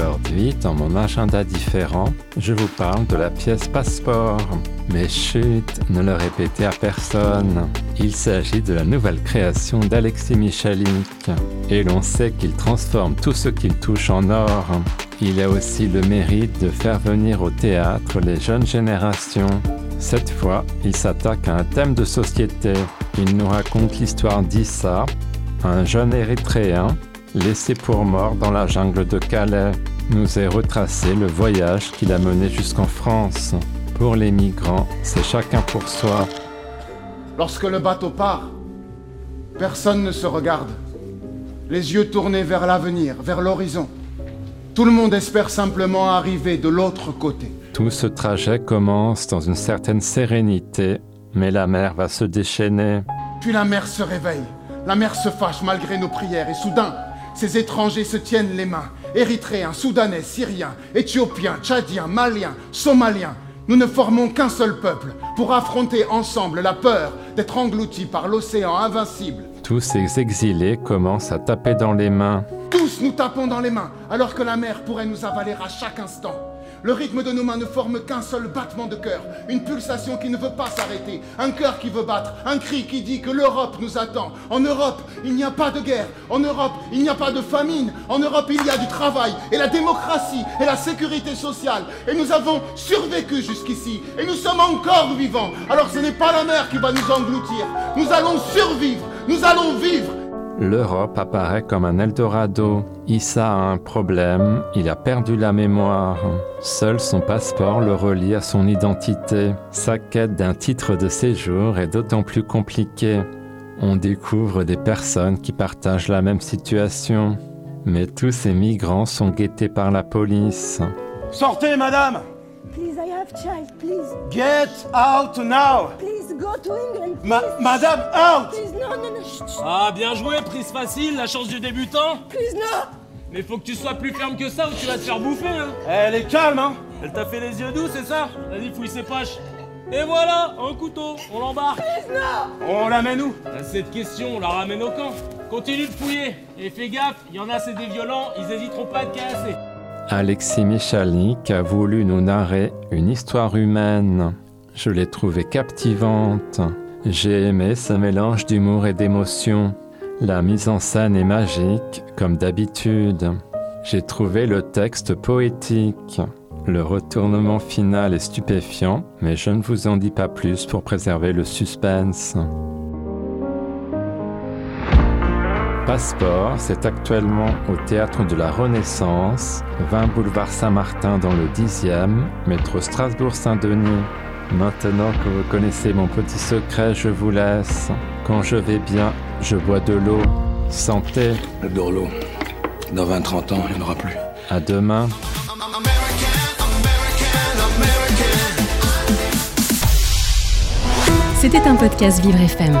Aujourd'hui, dans mon agenda différent, je vous parle de la pièce Passeport. Mais chut, ne le répétez à personne. Il s'agit de la nouvelle création d'Alexis Michalik. Et l'on sait qu'il transforme tout ce qu'il touche en or. Il a aussi le mérite de faire venir au théâtre les jeunes générations. Cette fois, il s'attaque à un thème de société. Il nous raconte l'histoire d'Issa, un jeune érythréen laissé pour mort dans la jungle de Calais, nous est retracé le voyage qu'il a mené jusqu'en France. Pour les migrants, c'est chacun pour soi. Lorsque le bateau part, personne ne se regarde. Les yeux tournés vers l'avenir, vers l'horizon. Tout le monde espère simplement arriver de l'autre côté. Tout ce trajet commence dans une certaine sérénité, mais la mer va se déchaîner. Puis la mer se réveille. La mer se fâche malgré nos prières et soudain, ces étrangers se tiennent les mains. Érythréens, Soudanais, Syriens, Éthiopiens, Tchadiens, Maliens, Somaliens. Nous ne formons qu'un seul peuple pour affronter ensemble la peur d'être engloutis par l'océan invincible. Tous ces exilés commencent à taper dans les mains. Nous tapons dans les mains alors que la mer pourrait nous avaler à chaque instant. Le rythme de nos mains ne forme qu'un seul battement de cœur, une pulsation qui ne veut pas s'arrêter, un cœur qui veut battre, un cri qui dit que l'Europe nous attend. En Europe, il n'y a pas de guerre. En Europe, il n'y a pas de famine. En Europe, il y a du travail et la démocratie et la sécurité sociale. Et nous avons survécu jusqu'ici et nous sommes encore vivants. Alors ce n'est pas la mer qui va nous engloutir. Nous allons survivre. Nous allons vivre L'Europe apparaît comme un Eldorado. Issa a un problème, il a perdu la mémoire. Seul son passeport le relie à son identité. Sa quête d'un titre de séjour est d'autant plus compliquée. On découvre des personnes qui partagent la même situation. Mais tous ces migrants sont guettés par la police. Sortez, madame Please, I have child, please. Get out now Please, go to England, Ma-. Madame, out Please, no, no, no. Ah, bien joué, prise facile, la chance du débutant. Please, no. Mais faut que tu sois plus ferme que ça ou tu vas te faire bouffer, hein. Elle est calme, hein Elle t'a fait les yeux doux, c'est ça? Vas-y, fouille ses poches. Et voilà, un couteau, on l'embarque. On la met où À cette question, on la ramène au camp. Continue de fouiller. Et fais gaffe, il y en a, c'est des violents, ils hésiteront pas à te casser. Alexis Michalik a voulu nous narrer une histoire humaine. Je l'ai trouvée captivante. J'ai aimé ce mélange d'humour et d'émotion. La mise en scène est magique, comme d'habitude. J'ai trouvé le texte poétique. Le retournement final est stupéfiant, mais je ne vous en dis pas plus pour préserver le suspense. Passeport, c'est actuellement au Théâtre de la Renaissance, 20 boulevard Saint-Martin dans le 10e, métro Strasbourg-Saint-Denis. Maintenant que vous connaissez mon petit secret, je vous laisse. Quand je vais bien, je bois de l'eau. Santé, J'adore l'eau. Dans 20-30 ans, il n'y en aura plus. à demain. C'était un podcast Vivre FM.